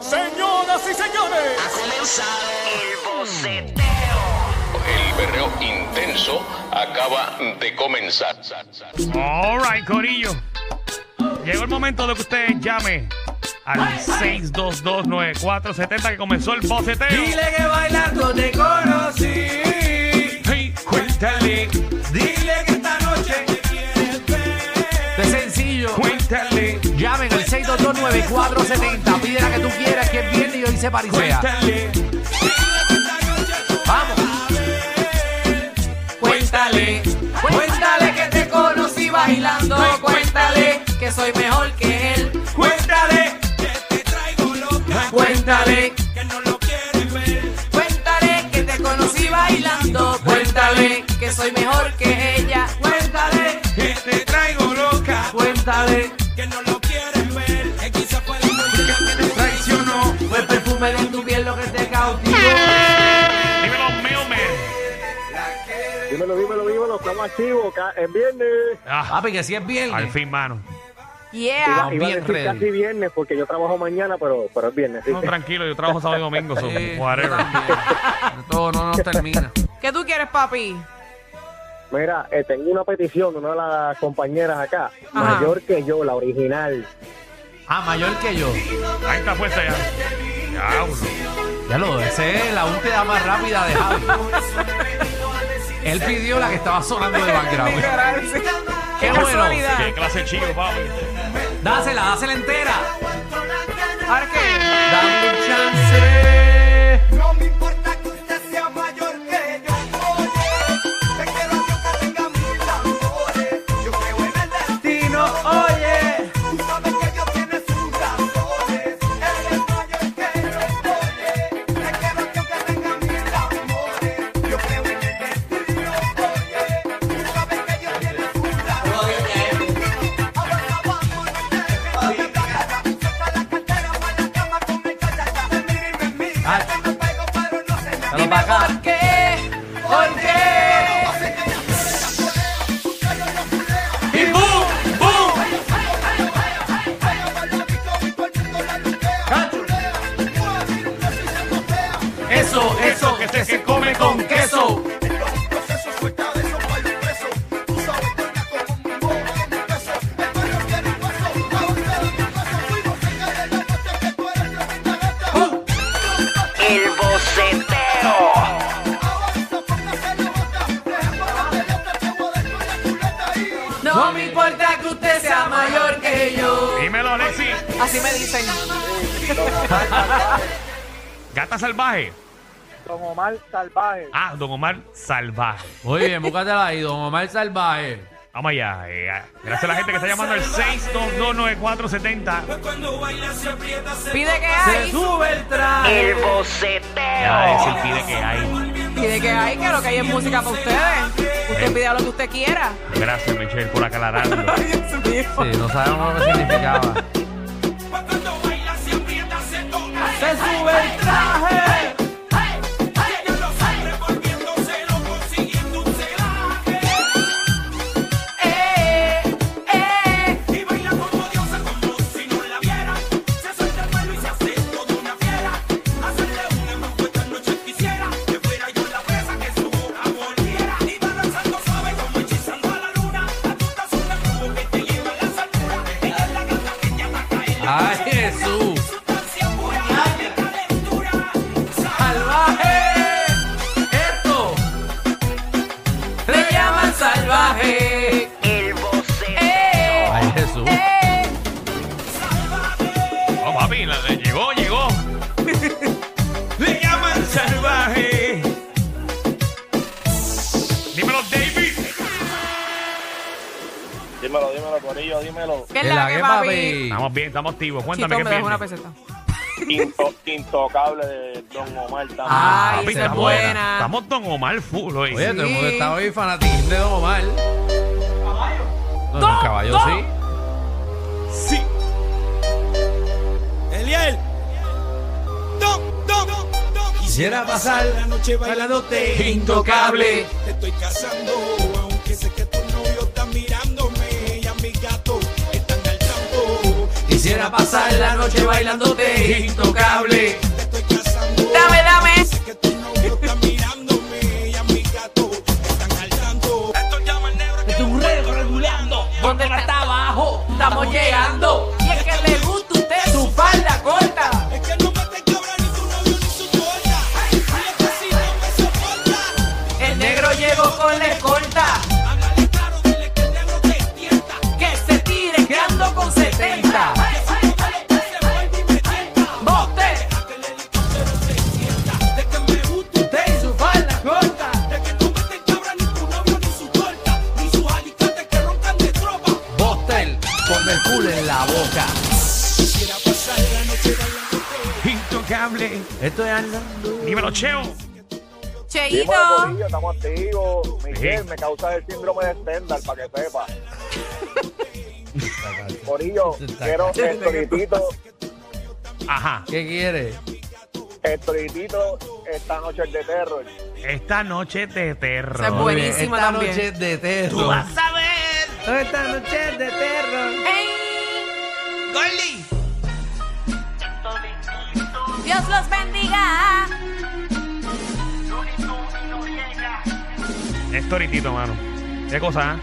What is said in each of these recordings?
Señoras y señores, Ha comenzado el boceteo. El berreo intenso acaba de comenzar. All right, Corillo. Llegó el momento de que usted llame al 6229470 que comenzó el boceteo. Dile que bailando te conocí. 6229470. Pide la que tú quieras, que es viernes y hoy se parisea. cuéntale. Vamos. Cuéntale, cuéntale que te conocí bailando. Cuéntale que soy mejor que él. Cuéntale que te traigo loca. Cuéntale que no lo quieres ver. Cuéntale que te conocí bailando. Cuéntale que soy mejor que ella. Perfume de tu piel lo que te cautivó. Dímelo, Mailman. Dímelo, dímelo, dímelo, estamos activos, es viernes. Ah, Papi, que si es viernes. al fin, mano. Iba, Yeah. iba a bien decir casi viernes porque yo trabajo mañana, pero, pero es viernes. ¿sí? No, tranquilo, yo trabajo sábado y domingo, so, Sí, whatever. Todo no nos termina. ¿Qué tú quieres, papi? Mira, eh, tengo una petición de una de las compañeras acá, Ajá. mayor que yo, la original. Ah, mayor que yo. Ahí está puesta ya. Diablo. Ya lo, ese es la última más rápida de Javi. Él pidió la que estaba sonando de background. Qué bueno. Qué clase chico, papi. Dásela, dásela entera. ¿Ahora qué? Así me dicen. Gata salvaje. Don Omar Salvaje. Ah, Don Omar salvaje. Muy bien, búscatela ahí, don Omar Salvaje. Vamos allá. eh, gracias a la gente que está llamando al 6229470. Pide que Se hay. sube el traje. El boceteo. Ya es el pide que hay. Pide que hay, que lo que hay es música para ustedes. Usted pida lo que usted quiera. Gracias, Michelle, por aclararlo. Sí, no sabemos lo que significaba. Sube Corillo, dímelo. ¿Qué es la que, papi? Estamos bien, estamos activos. Cuéntame Chito, qué me dejó una piensas. peseta. Into- intocable de Don Omar también. Ay, Papi, esa es estamos- buena. Estamos Don Omar full hoy. Oye, todo el mundo está hoy fanatiquín de Don Omar. No, no, el caballo Don. sí. Sí. Eliel. Don, don, don. Quisiera pasar la noche bailándote intocable. Te estoy casando, aunque sé que tu novio está mirándome pasar la noche bailándote intocable. Esto es andando. Dímelo, Cheo. Cheito. Dímelo, estamos activos. Miguel, Sí. me causa el síndrome de Stendhal, para que sepa. Corillo, quiero estoritito, Ajá. ¿Qué quiere? estoritito, esta noche es de terror. Esta noche de terror. Bien, Buenísimo Esta también. noche es de terror. Tú vas a ver. Esta noche es de terror. ¡Ey! Gordy. Dios los bendiga. Es toritito, mano. ¿Qué cosa, eh?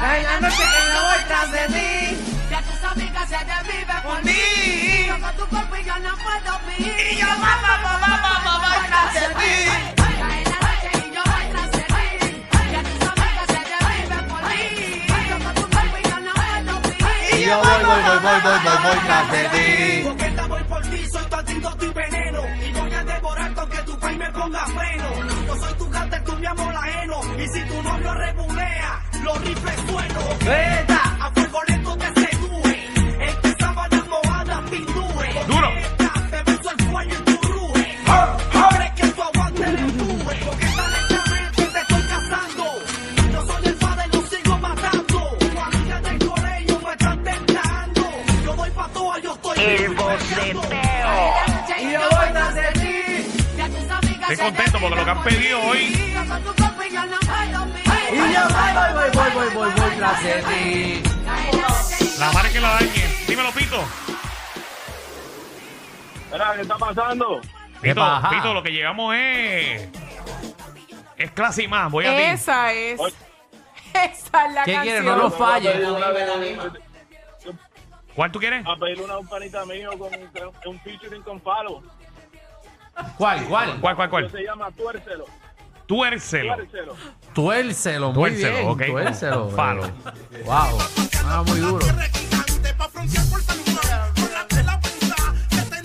Ay, la noche que no voy tras de ti. Ya tus amigas se te viven por mí. Yo con tu cuerpo y yo no puedo vivir. Y yo, mamá, mamá, mamá, voy tras de ti. Cae la noche y yo voy tras de ti. Ya tus amigas se te viven por mí. Yo con tu cuerpo y yo no puedo vivir. Y yo voy, voy, voy, voy, voy, voy, voy tras de ti. Freno Yo soy tu gata, tú mi amor ajeno. Y si tu novio rebulea, los rifles sueno Veta. A fuego lento te mojadas pindúe Duro. Te beso el cuello y tu ruge Abre que tu aguante le empuje. Coqueta lentamente te estoy cazando. Yo soy el padre, lo sigo matando. Tu amiga del colegio me están tentando. Yo voy pa' toa, yo estoy El. Estoy contento te porque lo que han pedido hoy. Y yo voy, voy, voy, voy, voy, voy, voy tras de ti. La madre que la dañe. Dímelo, Pito. Mira, ¿qué está pasando? ¿Qué Pito? Pito, lo que llegamos es. Es clase y más. Voy a ti. Esa es. Esa es la ¿Qué canción. quiere? No nos falle. ¿Cuál tú quieres? A pedirle una panita mío con un featuring con Falo. ¿Cuál, cuál? ¿Cuál, cuál, cuál? Se llama Tuércelo. Tuércelo. Tuércelo. Tuércelo, muy Tuércelo, bien. ok. Tuércelo. Falo. Wow. Ah, muy duro. pa'. Con la tela pensada, que te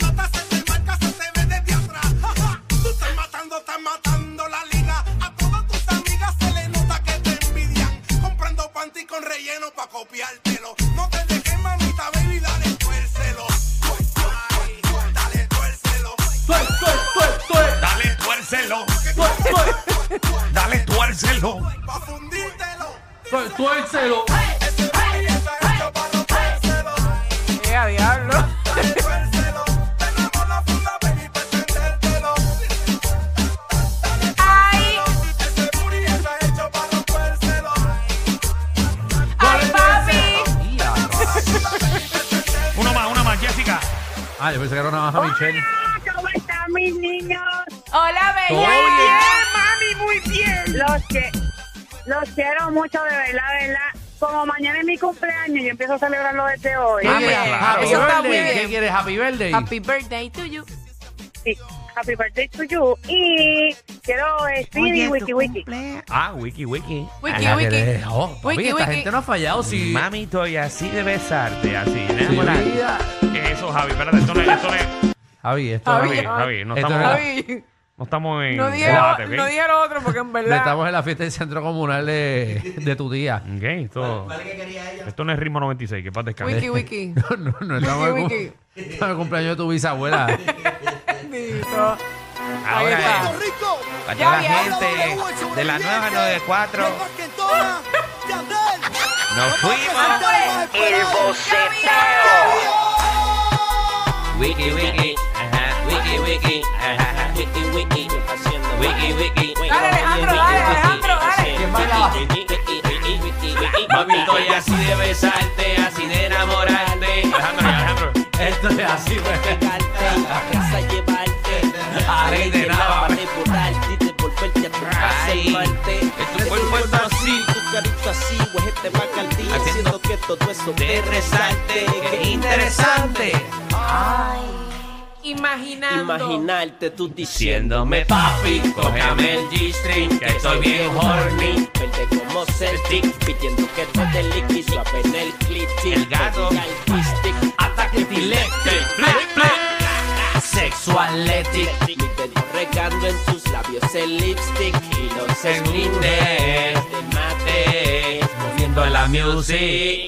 tuércelo. Dale, tuércelo. Pa' fundírtelo. Tuércelo. Eh, a diablo. Ay, Ese booty está hecho para rompérselo. ay, papi. Una más, una más, Jessica. Ah, yo pensé que era una baja Michelle. ¿Cómo están mis niños? Hola, bella. bien. mami, muy bien. Los que los quiero mucho, de verdad, de verdad. Como mañana es mi cumpleaños, yo empiezo a celebrarlo desde hoy. ¿Qué Ah, pues, claro. Happy Eso está muy birthday. bien. ¿Qué quieres? Happy birthday. Happy birthday to you. Sí. Happy birthday to you. Y quiero Speedy, Wiki Wiki. Ah, wiki, wiki. Wiki, wiki. oh, papi, Wiki, esta wiki. gente no ha fallado. Si, Mami, estoy así de besarte, así. ¿Qué es eso, Javi? Espérate, esto no es. Esto no es. Javi, esto Javi, Javi, no- Javi, no estamos, Javi, no estamos en no dije, debate, lo, ¿ok? no dije lo otro porque en verdad. estamos en la fiesta del centro comunal de, de tu tía. Ok, esto, esto no es ritmo 96, que paz descanse. Wiki, wiki. No, no, no estamos en Wiki, cum- estamos en el cumpleaños de tu bisabuela. Bendito. Ahí Ahora es. Rico. Para Ya toda la gente de la nueva 94, Maquetona. Yandel. nos fuimos. El boceteo. Wiki wiki, ajá, wiki wiki, ajá, wiki wiki, haciendo wiki wiki. Así de besarte, así de enamorarte. Alejandro, Alejandro. Esto es así, pues. Vas a llevarte. Ay, de a casa cuerpo este Bacardí. Haciendo que todo eso te resalte. Qué interesante. Imaginando. Imaginarte tú. Diciéndome, papi, cógeme el G-string, que estoy bien horny. Verde como Celtic, pidiendo que te dé liqui suave en el clitic. El gato. Ataque epileptic, flip, flip. Sexualetic. Mi dedo regando en tus labios el lipstick y los inglés. de mate. Moviendo la music.